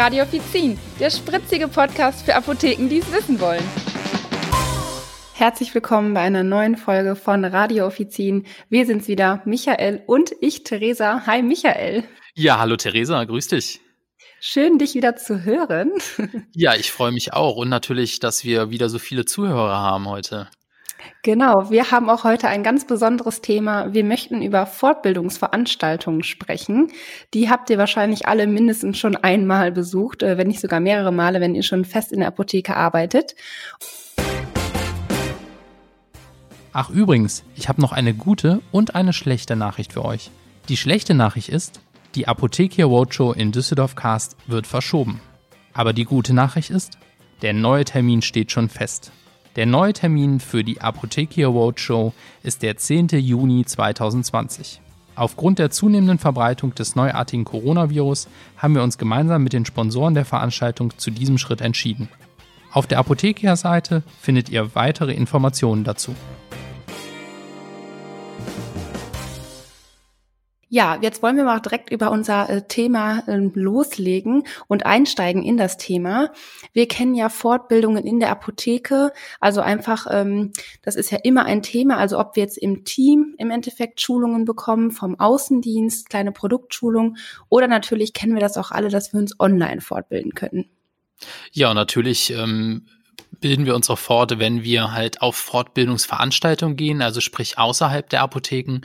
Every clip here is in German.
Radio Offizin, der spritzige Podcast für Apotheken, die es wissen wollen. Herzlich willkommen bei einer neuen Folge von Radio Offizin. Wir sind's wieder, Michael und ich, Theresa. Hi, Michael. Ja, hallo Theresa, grüß dich. Schön, dich wieder zu hören. Ja, ich freue mich auch und natürlich, dass wir wieder so viele Zuhörer haben heute. Genau, wir haben auch heute ein ganz besonderes Thema. Wir möchten über Fortbildungsveranstaltungen sprechen. Die habt ihr wahrscheinlich alle mindestens schon einmal besucht, äh, wenn nicht sogar mehrere Male, wenn ihr schon fest in der Apotheke arbeitet. Ach übrigens, ich habe noch eine gute und eine schlechte Nachricht für euch. Die schlechte Nachricht ist, die Apothekia Roadshow in Düsseldorf Cast wird verschoben. Aber die gute Nachricht ist, der neue Termin steht schon fest. Der neue Termin für die Apothekia Roadshow ist der 10. Juni 2020. Aufgrund der zunehmenden Verbreitung des neuartigen Coronavirus haben wir uns gemeinsam mit den Sponsoren der Veranstaltung zu diesem Schritt entschieden. Auf der Apothekia-Seite findet ihr weitere Informationen dazu. Ja, jetzt wollen wir mal direkt über unser äh, Thema äh, loslegen und einsteigen in das Thema. Wir kennen ja Fortbildungen in der Apotheke, also einfach, ähm, das ist ja immer ein Thema, also ob wir jetzt im Team im Endeffekt Schulungen bekommen, vom Außendienst, kleine Produktschulung oder natürlich kennen wir das auch alle, dass wir uns online fortbilden können. Ja, natürlich ähm, bilden wir uns auch fort, wenn wir halt auf Fortbildungsveranstaltungen gehen, also sprich außerhalb der Apotheken,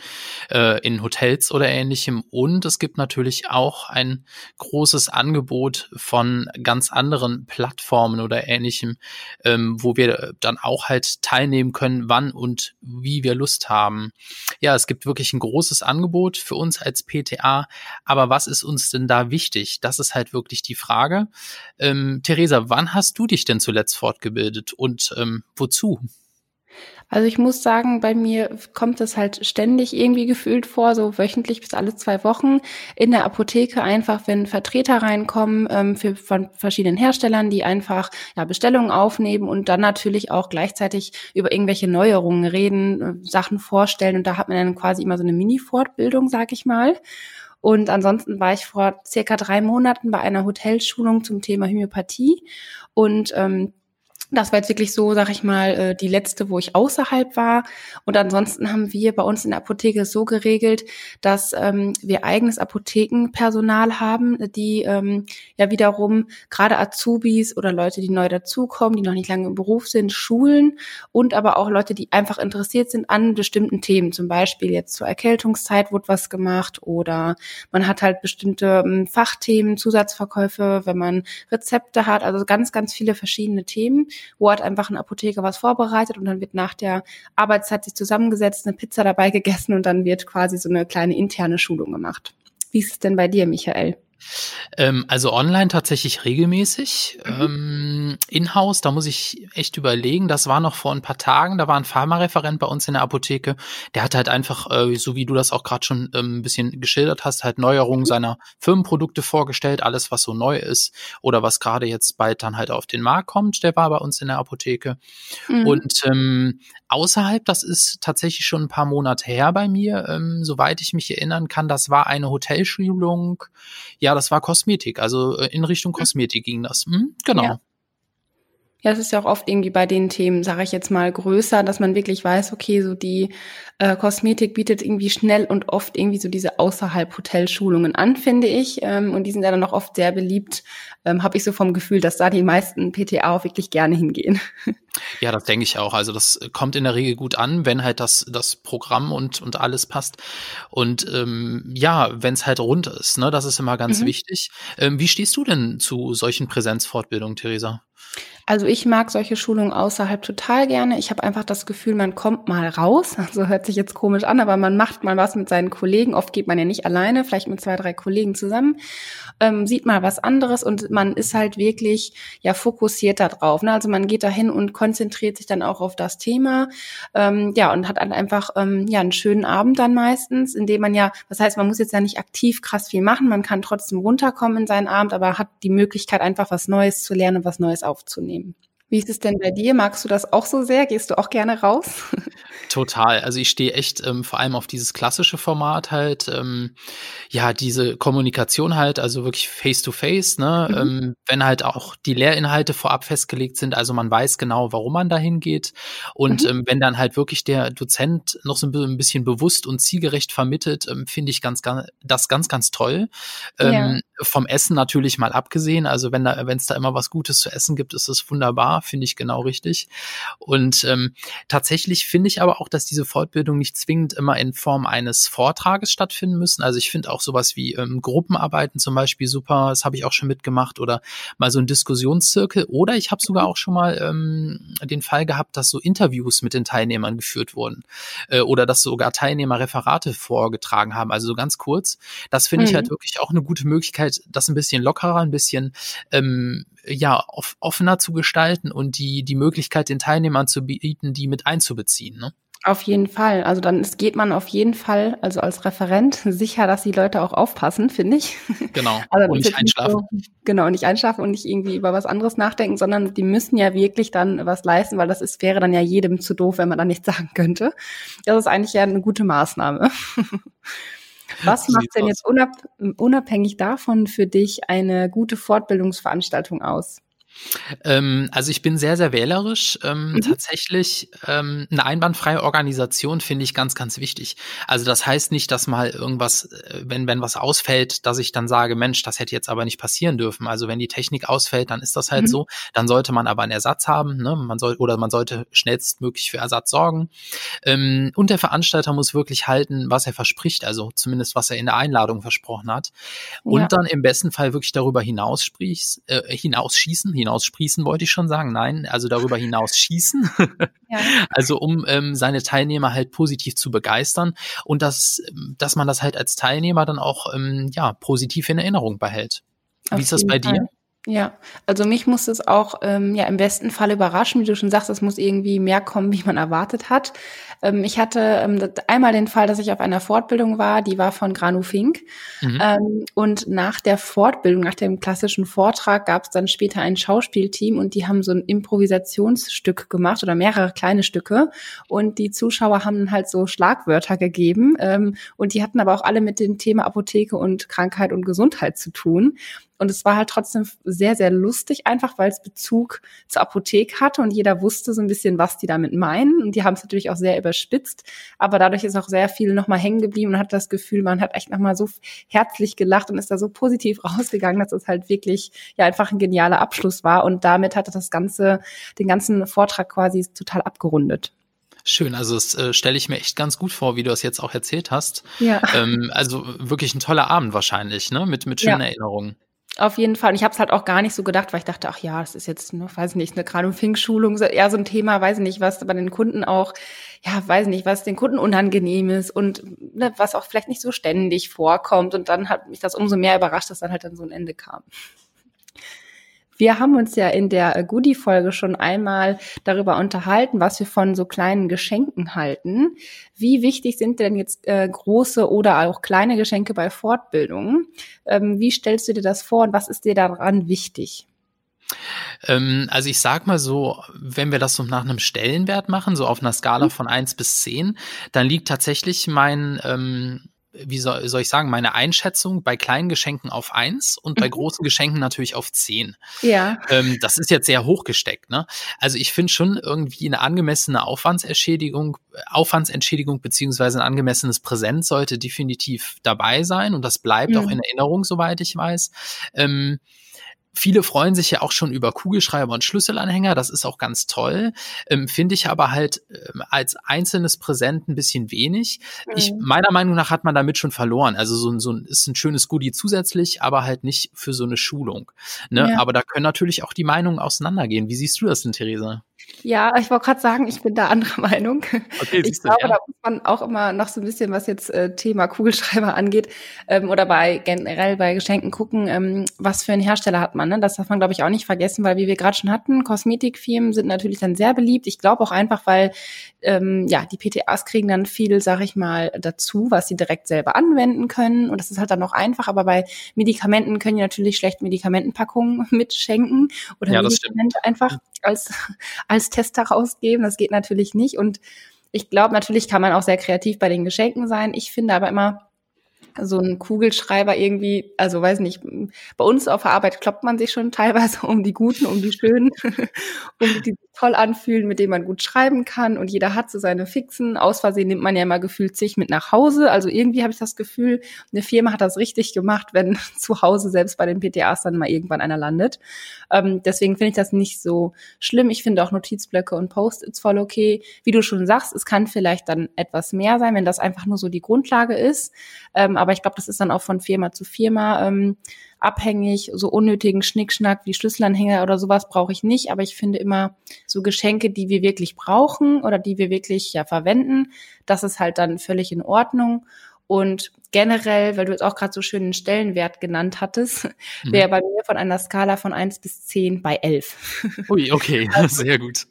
äh, in Hotels oder ähnlichem. Und es gibt natürlich auch ein großes Angebot von ganz anderen Plattformen oder ähnlichem, ähm, wo wir dann auch halt teilnehmen können, wann und wie wir Lust haben. Ja, es gibt wirklich ein großes Angebot für uns als PTA. Aber was ist uns denn da wichtig? Das ist halt wirklich die Frage. Ähm, Theresa, wann hast du dich denn zuletzt fortgebildet? Ausgebildet und ähm, wozu? Also ich muss sagen, bei mir kommt es halt ständig irgendwie gefühlt vor, so wöchentlich bis alle zwei Wochen in der Apotheke einfach, wenn Vertreter reinkommen ähm, für, von verschiedenen Herstellern, die einfach ja, Bestellungen aufnehmen und dann natürlich auch gleichzeitig über irgendwelche Neuerungen reden, äh, Sachen vorstellen und da hat man dann quasi immer so eine Mini-Fortbildung, sag ich mal. Und ansonsten war ich vor circa drei Monaten bei einer Hotelschulung zum Thema Homöopathie und ähm, das war jetzt wirklich so, sag ich mal, äh, die letzte, wo ich außerhalb war. Und ansonsten haben wir bei uns in der Apotheke so geregelt, dass ähm, wir eigenes Apothekenpersonal haben, die ähm, ja wiederum gerade Azubis oder Leute, die neu dazukommen, die noch nicht lange im Beruf sind, schulen und aber auch Leute, die einfach interessiert sind an bestimmten Themen. Zum Beispiel jetzt zur Erkältungszeit wurde was gemacht oder man hat halt bestimmte ähm, Fachthemen, Zusatzverkäufe, wenn man Rezepte hat, also ganz, ganz viele verschiedene Themen wo hat einfach ein Apotheker was vorbereitet und dann wird nach der Arbeitszeit sich zusammengesetzt, eine Pizza dabei gegessen und dann wird quasi so eine kleine interne Schulung gemacht. Wie ist es denn bei dir, Michael? Ähm, also online tatsächlich regelmäßig. Mhm. Ähm, In-house, da muss ich echt überlegen. Das war noch vor ein paar Tagen. Da war ein Pharmareferent bei uns in der Apotheke. Der hat halt einfach, äh, so wie du das auch gerade schon ähm, ein bisschen geschildert hast, halt Neuerungen mhm. seiner Firmenprodukte vorgestellt. Alles, was so neu ist oder was gerade jetzt bald dann halt auf den Markt kommt. Der war bei uns in der Apotheke. Mhm. Und ähm, außerhalb, das ist tatsächlich schon ein paar Monate her bei mir, ähm, soweit ich mich erinnern kann. Das war eine Hotelschulung. Ja, das war Kosmetik. Also äh, in Richtung mhm. Kosmetik ging das. Hm, genau. Ja. Ja, es ist ja auch oft irgendwie bei den Themen, sage ich jetzt mal, größer, dass man wirklich weiß, okay, so die äh, Kosmetik bietet irgendwie schnell und oft irgendwie so diese außerhalb Hotelschulungen an, finde ich. Ähm, und die sind ja dann auch oft sehr beliebt, ähm, habe ich so vom Gefühl, dass da die meisten PTA auch wirklich gerne hingehen. Ja, das denke ich auch. Also das kommt in der Regel gut an, wenn halt das, das Programm und, und alles passt. Und ähm, ja, wenn es halt rund ist, ne, das ist immer ganz mhm. wichtig. Ähm, wie stehst du denn zu solchen Präsenzfortbildungen, Theresa? Also ich mag solche Schulungen außerhalb total gerne. Ich habe einfach das Gefühl, man kommt mal raus. Also hört sich jetzt komisch an, aber man macht mal was mit seinen Kollegen. Oft geht man ja nicht alleine, vielleicht mit zwei, drei Kollegen zusammen, ähm, sieht mal was anderes und man ist halt wirklich ja fokussiert darauf. Ne? Also man geht dahin und konzentriert sich dann auch auf das Thema. Ähm, ja, und hat dann einfach ähm, ja einen schönen Abend dann meistens, indem man ja, das heißt, man muss jetzt ja nicht aktiv krass viel machen, man kann trotzdem runterkommen in seinen Abend, aber hat die Möglichkeit, einfach was Neues zu lernen und was Neues aufzunehmen nehmen. Wie ist es denn bei dir? Magst du das auch so sehr? Gehst du auch gerne raus? Total. Also ich stehe echt ähm, vor allem auf dieses klassische Format halt. Ähm, ja, diese Kommunikation halt, also wirklich face to face, ne, mhm. ähm, wenn halt auch die Lehrinhalte vorab festgelegt sind, also man weiß genau, warum man dahin geht. Und mhm. ähm, wenn dann halt wirklich der Dozent noch so ein bisschen bewusst und zielgerecht vermittelt, ähm, finde ich ganz, ganz, das ganz, ganz toll. Ähm, ja. Vom Essen natürlich mal abgesehen. Also wenn da, wenn es da immer was Gutes zu essen gibt, ist das wunderbar, finde ich genau richtig. Und ähm, tatsächlich finde ich aber auch, dass diese Fortbildung nicht zwingend immer in Form eines Vortrages stattfinden müssen. Also ich finde auch sowas wie ähm, Gruppenarbeiten zum Beispiel super, das habe ich auch schon mitgemacht oder mal so ein Diskussionszirkel oder ich habe sogar auch schon mal ähm, den Fall gehabt, dass so Interviews mit den Teilnehmern geführt wurden äh, oder dass sogar Teilnehmer Referate vorgetragen haben, also so ganz kurz. Das finde mhm. ich halt wirklich auch eine gute Möglichkeit, das ein bisschen lockerer, ein bisschen ähm, ja offener zu gestalten und die die Möglichkeit den Teilnehmern zu bieten, die mit einzubeziehen. Ne? Auf jeden Fall. Also dann ist, geht man auf jeden Fall, also als Referent, sicher, dass die Leute auch aufpassen, finde ich. Genau. Also und nicht einschlafen. Nicht so, genau, nicht einschlafen und nicht irgendwie über was anderes nachdenken, sondern die müssen ja wirklich dann was leisten, weil das ist, wäre dann ja jedem zu doof, wenn man dann nichts sagen könnte. Das ist eigentlich ja eine gute Maßnahme. Was macht denn jetzt unab unabhängig davon für dich eine gute Fortbildungsveranstaltung aus? Ähm, also ich bin sehr, sehr wählerisch. Ähm, mhm. Tatsächlich ähm, eine einwandfreie Organisation finde ich ganz, ganz wichtig. Also das heißt nicht, dass mal irgendwas, äh, wenn, wenn was ausfällt, dass ich dann sage, Mensch, das hätte jetzt aber nicht passieren dürfen. Also wenn die Technik ausfällt, dann ist das halt mhm. so. Dann sollte man aber einen Ersatz haben. Ne? Man soll, oder man sollte schnellstmöglich für Ersatz sorgen. Ähm, und der Veranstalter muss wirklich halten, was er verspricht, also zumindest was er in der Einladung versprochen hat. Und ja. dann im besten Fall wirklich darüber hinaus sprich, äh, hinausschießen, hinaus sprießen, wollte ich schon sagen. Nein, also darüber hinaus schießen. ja. Also um ähm, seine Teilnehmer halt positiv zu begeistern und dass, dass man das halt als Teilnehmer dann auch ähm, ja, positiv in Erinnerung behält. Wie Auf ist das bei Fall. dir? Ja, also mich muss es auch ähm, ja im besten Fall überraschen, wie du schon sagst, es muss irgendwie mehr kommen, wie man erwartet hat. Ähm, ich hatte ähm, einmal den Fall, dass ich auf einer Fortbildung war, die war von Granu Fink. Mhm. Ähm, und nach der Fortbildung, nach dem klassischen Vortrag, gab es dann später ein Schauspielteam und die haben so ein Improvisationsstück gemacht oder mehrere kleine Stücke. Und die Zuschauer haben halt so Schlagwörter gegeben. Ähm, und die hatten aber auch alle mit dem Thema Apotheke und Krankheit und Gesundheit zu tun. Und es war halt trotzdem sehr, sehr lustig, einfach weil es Bezug zur Apotheke hatte und jeder wusste so ein bisschen, was die damit meinen. Und die haben es natürlich auch sehr überspitzt, aber dadurch ist auch sehr viel nochmal hängen geblieben und hat das Gefühl, man hat echt nochmal so herzlich gelacht und ist da so positiv rausgegangen, dass es halt wirklich ja einfach ein genialer Abschluss war. Und damit hat das Ganze, den ganzen Vortrag quasi total abgerundet. Schön, also das äh, stelle ich mir echt ganz gut vor, wie du das jetzt auch erzählt hast. Ja. Ähm, also wirklich ein toller Abend wahrscheinlich, ne? Mit, mit schönen ja. Erinnerungen. Auf jeden Fall. Und ich habe es halt auch gar nicht so gedacht, weil ich dachte, ach ja, das ist jetzt, ne, weiß nicht, eine gerade Fink-Schulung, eher so ein Thema, weiß nicht, was bei den Kunden auch, ja, weiß nicht, was den Kunden unangenehm ist und ne, was auch vielleicht nicht so ständig vorkommt. Und dann hat mich das umso mehr überrascht, dass dann halt dann so ein Ende kam. Wir haben uns ja in der Goodie-Folge schon einmal darüber unterhalten, was wir von so kleinen Geschenken halten. Wie wichtig sind denn jetzt äh, große oder auch kleine Geschenke bei Fortbildungen? Ähm, wie stellst du dir das vor und was ist dir daran wichtig? Ähm, also ich sag mal so, wenn wir das so nach einem Stellenwert machen, so auf einer Skala mhm. von eins bis zehn, dann liegt tatsächlich mein ähm, wie soll, soll ich sagen, meine Einschätzung bei kleinen Geschenken auf eins und bei mhm. großen Geschenken natürlich auf zehn. Ja. Ähm, das ist jetzt sehr hochgesteckt, ne? Also ich finde schon irgendwie eine angemessene Aufwandsentschädigung, Aufwandsentschädigung beziehungsweise ein angemessenes Präsent sollte definitiv dabei sein und das bleibt mhm. auch in Erinnerung, soweit ich weiß. Ähm, Viele freuen sich ja auch schon über Kugelschreiber und Schlüsselanhänger, das ist auch ganz toll. Ähm, Finde ich aber halt ähm, als einzelnes Präsent ein bisschen wenig. Mhm. Ich, meiner Meinung nach hat man damit schon verloren. Also so, so ein, ist ein schönes Goodie zusätzlich, aber halt nicht für so eine Schulung. Ne? Ja. Aber da können natürlich auch die Meinungen auseinandergehen. Wie siehst du das denn, Theresa? Ja, ich wollte gerade sagen, ich bin da anderer Meinung. Okay, ich glaube, ja. da muss man auch immer noch so ein bisschen, was jetzt äh, Thema Kugelschreiber angeht, ähm, oder bei generell bei Geschenken gucken, ähm, was für einen Hersteller hat man. Ne? Das darf man, glaube ich, auch nicht vergessen, weil wie wir gerade schon hatten, Kosmetikfirmen sind natürlich dann sehr beliebt. Ich glaube auch einfach, weil ähm, ja die PTAs kriegen dann viel, sag ich mal, dazu, was sie direkt selber anwenden können. Und das ist halt dann noch einfach. Aber bei Medikamenten können die natürlich schlecht Medikamentenpackungen mitschenken oder ja, Medikamente einfach als als Tester rausgeben. Das geht natürlich nicht. Und ich glaube, natürlich kann man auch sehr kreativ bei den Geschenken sein. Ich finde aber immer, so ein Kugelschreiber irgendwie, also weiß nicht, bei uns auf der Arbeit kloppt man sich schon teilweise um die Guten, um die Schönen, um die toll anfühlen, mit denen man gut schreiben kann und jeder hat so seine Fixen. Aus Versehen nimmt man ja immer gefühlt sich mit nach Hause. Also irgendwie habe ich das Gefühl, eine Firma hat das richtig gemacht, wenn zu Hause selbst bei den PTAs dann mal irgendwann einer landet. Ähm, deswegen finde ich das nicht so schlimm. Ich finde auch Notizblöcke und Post-its voll okay. Wie du schon sagst, es kann vielleicht dann etwas mehr sein, wenn das einfach nur so die Grundlage ist. Ähm, aber ich glaube, das ist dann auch von Firma zu Firma ähm, abhängig. So unnötigen Schnickschnack wie Schlüsselanhänger oder sowas brauche ich nicht. Aber ich finde immer so Geschenke, die wir wirklich brauchen oder die wir wirklich ja verwenden, das ist halt dann völlig in Ordnung. Und generell, weil du jetzt auch gerade so schön den Stellenwert genannt hattest, mhm. wäre bei mir von einer Skala von eins bis zehn bei elf. Ui, okay, also, sehr gut.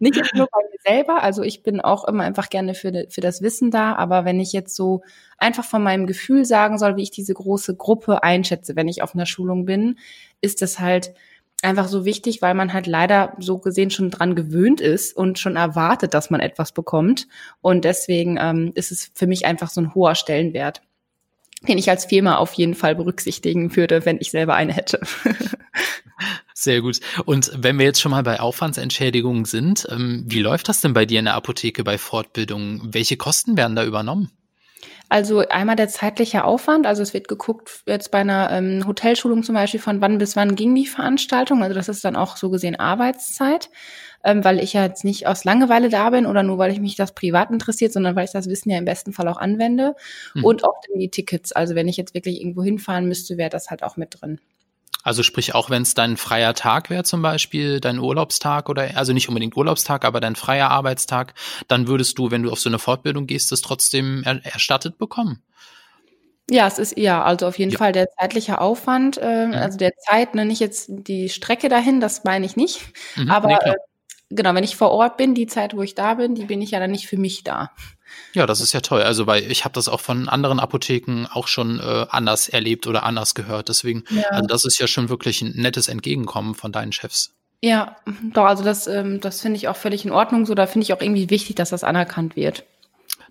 Nicht jetzt nur bei mir selber, also ich bin auch immer einfach gerne für, für das Wissen da, aber wenn ich jetzt so einfach von meinem Gefühl sagen soll, wie ich diese große Gruppe einschätze, wenn ich auf einer Schulung bin, ist es halt einfach so wichtig, weil man halt leider so gesehen schon dran gewöhnt ist und schon erwartet, dass man etwas bekommt. Und deswegen ähm, ist es für mich einfach so ein hoher Stellenwert, den ich als Firma auf jeden Fall berücksichtigen würde, wenn ich selber eine hätte. Sehr gut. Und wenn wir jetzt schon mal bei Aufwandsentschädigungen sind, ähm, wie läuft das denn bei dir in der Apotheke bei Fortbildungen? Welche Kosten werden da übernommen? Also einmal der zeitliche Aufwand, also es wird geguckt, jetzt bei einer ähm, Hotelschulung zum Beispiel, von wann bis wann ging die Veranstaltung. Also das ist dann auch so gesehen Arbeitszeit, ähm, weil ich ja jetzt nicht aus Langeweile da bin oder nur weil ich mich das privat interessiert, sondern weil ich das Wissen ja im besten Fall auch anwende. Mhm. Und auch die Tickets. Also wenn ich jetzt wirklich irgendwo hinfahren müsste, wäre das halt auch mit drin. Also sprich, auch wenn es dein freier Tag wäre zum Beispiel, dein Urlaubstag oder, also nicht unbedingt Urlaubstag, aber dein freier Arbeitstag, dann würdest du, wenn du auf so eine Fortbildung gehst, das trotzdem er erstattet bekommen. Ja, es ist ja, also auf jeden ja. Fall der zeitliche Aufwand, äh, ja. also der Zeit, ne, nicht jetzt die Strecke dahin, das meine ich nicht, mhm, aber nee, genau, wenn ich vor Ort bin, die Zeit, wo ich da bin, die bin ich ja dann nicht für mich da. Ja, das ist ja toll. Also, weil ich habe das auch von anderen Apotheken auch schon äh, anders erlebt oder anders gehört. Deswegen, ja. also das ist ja schon wirklich ein nettes Entgegenkommen von deinen Chefs. Ja, doch, also das, ähm, das finde ich auch völlig in Ordnung so. Da finde ich auch irgendwie wichtig, dass das anerkannt wird.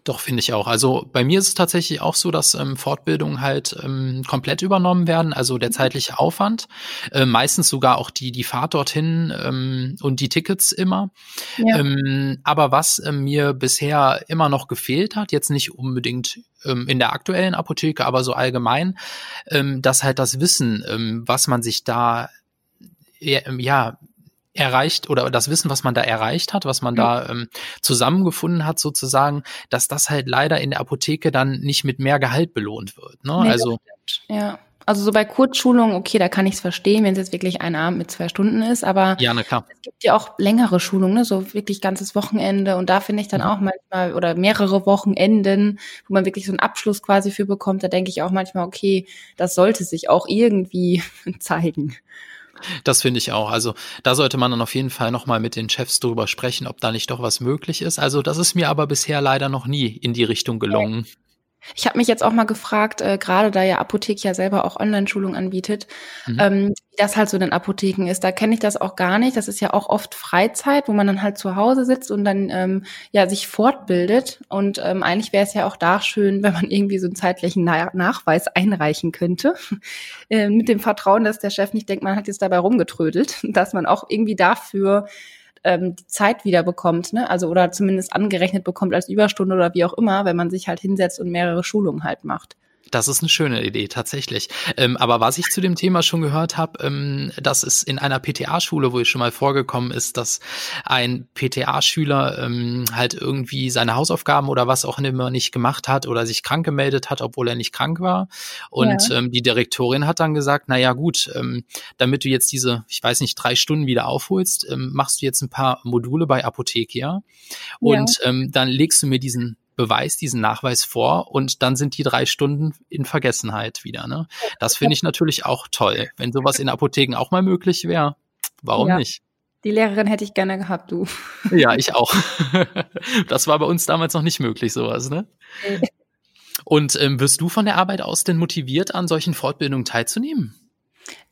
Doch, finde ich auch. Also bei mir ist es tatsächlich auch so, dass ähm, Fortbildungen halt ähm, komplett übernommen werden, also der zeitliche Aufwand, äh, meistens sogar auch die, die Fahrt dorthin ähm, und die Tickets immer. Ja. Ähm, aber was äh, mir bisher immer noch gefehlt hat, jetzt nicht unbedingt ähm, in der aktuellen Apotheke, aber so allgemein, ähm, dass halt das Wissen, ähm, was man sich da ja, erreicht oder das Wissen, was man da erreicht hat, was man mhm. da ähm, zusammengefunden hat, sozusagen, dass das halt leider in der Apotheke dann nicht mit mehr Gehalt belohnt wird. Ne? Nee, also ja. Also so bei Kurzschulungen, okay, da kann ich es verstehen, wenn es jetzt wirklich ein Abend mit zwei Stunden ist, aber ja, na klar. es gibt ja auch längere Schulungen, ne? so wirklich ganzes Wochenende und da finde ich dann mhm. auch manchmal oder mehrere Wochenenden, wo man wirklich so einen Abschluss quasi für bekommt, da denke ich auch manchmal, okay, das sollte sich auch irgendwie zeigen. Das finde ich auch. Also da sollte man dann auf jeden Fall nochmal mit den Chefs drüber sprechen, ob da nicht doch was möglich ist. Also das ist mir aber bisher leider noch nie in die Richtung gelungen. Ich habe mich jetzt auch mal gefragt, äh, gerade da ja Apothek ja selber auch Online-Schulung anbietet, mhm. ähm, wie das halt so in den Apotheken ist. Da kenne ich das auch gar nicht. Das ist ja auch oft Freizeit, wo man dann halt zu Hause sitzt und dann ähm, ja sich fortbildet. Und ähm, eigentlich wäre es ja auch da schön, wenn man irgendwie so einen zeitlichen Na Nachweis einreichen könnte, äh, mit dem Vertrauen, dass der Chef nicht denkt, man hat jetzt dabei rumgetrödelt, dass man auch irgendwie dafür ähm, die Zeit wieder bekommt, ne? Also oder zumindest angerechnet bekommt als Überstunde oder wie auch immer, wenn man sich halt hinsetzt und mehrere Schulungen halt macht. Das ist eine schöne Idee, tatsächlich. Ähm, aber was ich zu dem Thema schon gehört habe, ähm, dass es in einer PTA-Schule, wo ich schon mal vorgekommen ist, dass ein PTA-Schüler ähm, halt irgendwie seine Hausaufgaben oder was auch immer nicht gemacht hat oder sich krank gemeldet hat, obwohl er nicht krank war. Und ja. ähm, die Direktorin hat dann gesagt, na ja, gut, ähm, damit du jetzt diese, ich weiß nicht, drei Stunden wieder aufholst, ähm, machst du jetzt ein paar Module bei Apothekia und ja. ähm, dann legst du mir diesen Beweis, diesen Nachweis vor und dann sind die drei Stunden in Vergessenheit wieder. Ne? Das finde ich natürlich auch toll. Wenn sowas in Apotheken auch mal möglich wäre, warum ja. nicht? Die Lehrerin hätte ich gerne gehabt, du. Ja, ich auch. Das war bei uns damals noch nicht möglich, sowas, ne? Und ähm, wirst du von der Arbeit aus denn motiviert, an solchen Fortbildungen teilzunehmen?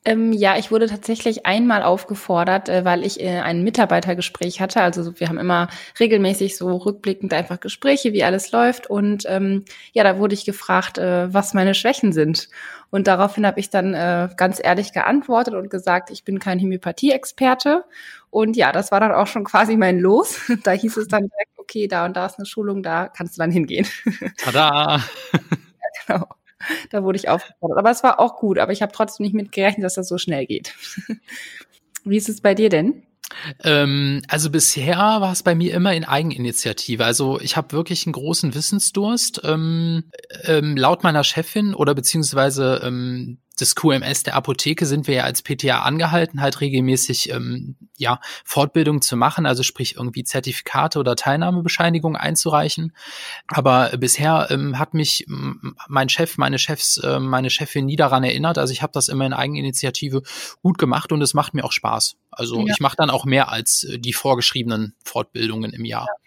Ähm, ja, ich wurde tatsächlich einmal aufgefordert, äh, weil ich äh, ein Mitarbeitergespräch hatte. Also wir haben immer regelmäßig so rückblickend einfach Gespräche, wie alles läuft. Und ähm, ja, da wurde ich gefragt, äh, was meine Schwächen sind. Und daraufhin habe ich dann äh, ganz ehrlich geantwortet und gesagt, ich bin kein Homöopathie-Experte. Und ja, das war dann auch schon quasi mein Los. da hieß es dann direkt, okay, da und da ist eine Schulung, da kannst du dann hingehen. Tada! ja, genau. da wurde ich aufgefordert. Aber es war auch gut, aber ich habe trotzdem nicht mitgerechnet, dass das so schnell geht. Wie ist es bei dir denn? Ähm, also bisher war es bei mir immer in Eigeninitiative. Also ich habe wirklich einen großen Wissensdurst. Ähm, ähm, laut meiner Chefin oder beziehungsweise ähm, des QMS der Apotheke sind wir ja als PTA angehalten, halt regelmäßig ähm, ja Fortbildung zu machen, also sprich irgendwie Zertifikate oder Teilnahmebescheinigungen einzureichen. Aber bisher ähm, hat mich mein Chef, meine Chefs, äh, meine Chefin nie daran erinnert. Also ich habe das immer in Eigeninitiative gut gemacht und es macht mir auch Spaß. Also ja. ich mache dann auch mehr als äh, die vorgeschriebenen Fortbildungen im Jahr. Ja.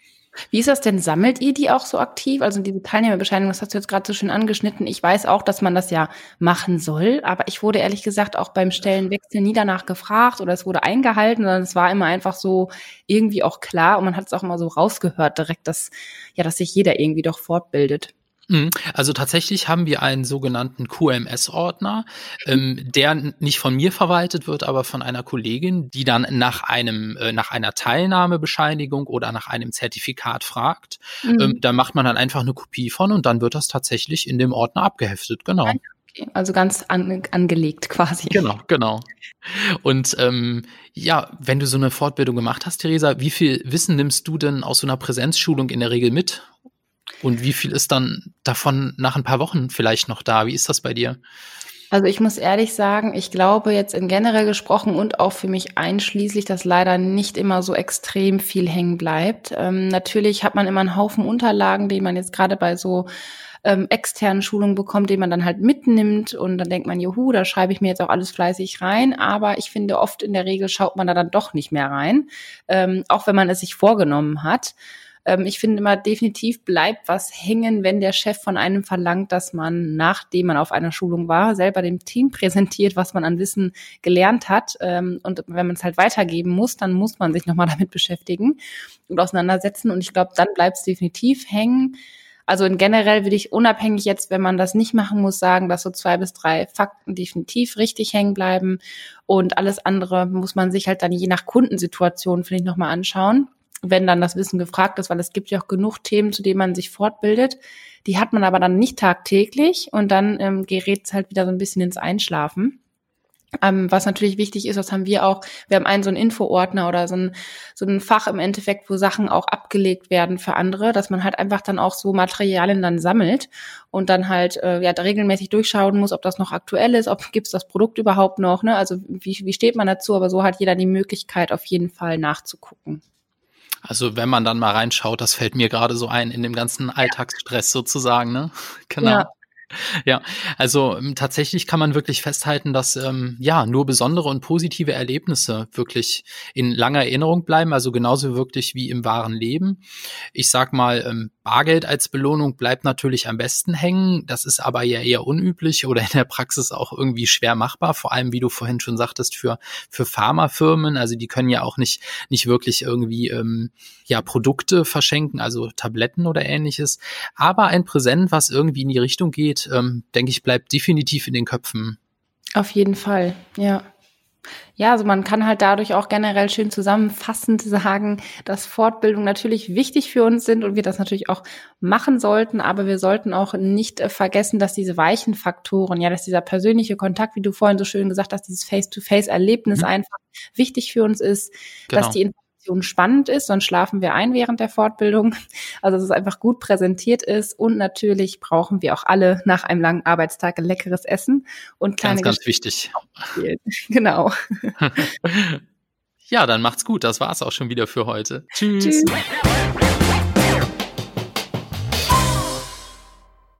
Wie ist das denn? Sammelt ihr die auch so aktiv? Also diese Teilnehmerbescheinigung, das hast du jetzt gerade so schön angeschnitten. Ich weiß auch, dass man das ja machen soll, aber ich wurde ehrlich gesagt auch beim Stellenwechsel nie danach gefragt oder es wurde eingehalten, sondern es war immer einfach so irgendwie auch klar und man hat es auch immer so rausgehört direkt, dass ja, dass sich jeder irgendwie doch fortbildet. Mhm. Also tatsächlich haben wir einen sogenannten QMS-Ordner, ähm, der nicht von mir verwaltet wird, aber von einer Kollegin, die dann nach einem äh, nach einer Teilnahmebescheinigung oder nach einem Zertifikat fragt. Mhm. Ähm, da macht man dann einfach eine Kopie von und dann wird das tatsächlich in dem Ordner abgeheftet. Genau. Okay. Also ganz an, angelegt quasi. Genau, genau. Und ähm, ja, wenn du so eine Fortbildung gemacht hast, Theresa, wie viel Wissen nimmst du denn aus so einer Präsenzschulung in der Regel mit und wie viel ist dann davon nach ein paar Wochen vielleicht noch da? Wie ist das bei dir? Also ich muss ehrlich sagen, ich glaube jetzt in generell gesprochen und auch für mich einschließlich, dass leider nicht immer so extrem viel hängen bleibt. Ähm, natürlich hat man immer einen Haufen Unterlagen, die man jetzt gerade bei so ähm, externen Schulungen bekommt, den man dann halt mitnimmt und dann denkt man, juhu, da schreibe ich mir jetzt auch alles fleißig rein. Aber ich finde, oft in der Regel schaut man da dann doch nicht mehr rein, ähm, auch wenn man es sich vorgenommen hat. Ähm, ich finde immer definitiv bleibt was hängen, wenn der Chef von einem verlangt, dass man, nachdem man auf einer Schulung war, selber dem Team präsentiert, was man an Wissen gelernt hat. Ähm, und wenn man es halt weitergeben muss, dann muss man sich nochmal damit beschäftigen und auseinandersetzen. Und ich glaube, dann bleibt es definitiv hängen. Also in generell würde ich unabhängig jetzt, wenn man das nicht machen muss, sagen, dass so zwei bis drei Fakten definitiv richtig hängen bleiben und alles andere muss man sich halt dann je nach Kundensituation, finde ich, nochmal anschauen wenn dann das Wissen gefragt ist, weil es gibt ja auch genug Themen, zu denen man sich fortbildet. Die hat man aber dann nicht tagtäglich und dann ähm, gerät es halt wieder so ein bisschen ins Einschlafen. Ähm, was natürlich wichtig ist, das haben wir auch, wir haben einen so einen Infoordner oder so ein, so ein Fach im Endeffekt, wo Sachen auch abgelegt werden für andere, dass man halt einfach dann auch so Materialien dann sammelt und dann halt äh, ja regelmäßig durchschauen muss, ob das noch aktuell ist, ob gibt's das Produkt überhaupt noch, ne? Also wie, wie steht man dazu, aber so hat jeder die Möglichkeit, auf jeden Fall nachzugucken. Also wenn man dann mal reinschaut, das fällt mir gerade so ein in dem ganzen Alltagsstress sozusagen, ne? Genau. Ja. Ja, also ähm, tatsächlich kann man wirklich festhalten, dass ähm, ja nur besondere und positive Erlebnisse wirklich in langer Erinnerung bleiben, also genauso wirklich wie im wahren Leben. Ich sag mal, ähm, Bargeld als Belohnung bleibt natürlich am besten hängen. Das ist aber ja eher unüblich oder in der Praxis auch irgendwie schwer machbar. Vor allem, wie du vorhin schon sagtest, für, für Pharmafirmen. Also die können ja auch nicht, nicht wirklich irgendwie ähm, ja, Produkte verschenken, also Tabletten oder ähnliches. Aber ein Präsent, was irgendwie in die Richtung geht, ähm, denke ich, bleibt definitiv in den Köpfen. Auf jeden Fall, ja. Ja, also man kann halt dadurch auch generell schön zusammenfassend sagen, dass Fortbildung natürlich wichtig für uns sind und wir das natürlich auch machen sollten, aber wir sollten auch nicht äh, vergessen, dass diese weichen Faktoren, ja, dass dieser persönliche Kontakt, wie du vorhin so schön gesagt hast, dieses Face-to-Face-Erlebnis mhm. einfach wichtig für uns ist, genau. dass die Information spannend ist, sonst schlafen wir ein während der Fortbildung. Also dass es einfach gut präsentiert ist und natürlich brauchen wir auch alle nach einem langen Arbeitstag ein leckeres Essen und kleine ganz, ganz wichtig. Genau. ja, dann macht's gut. Das war's auch schon wieder für heute. Tschüss. Tschüss.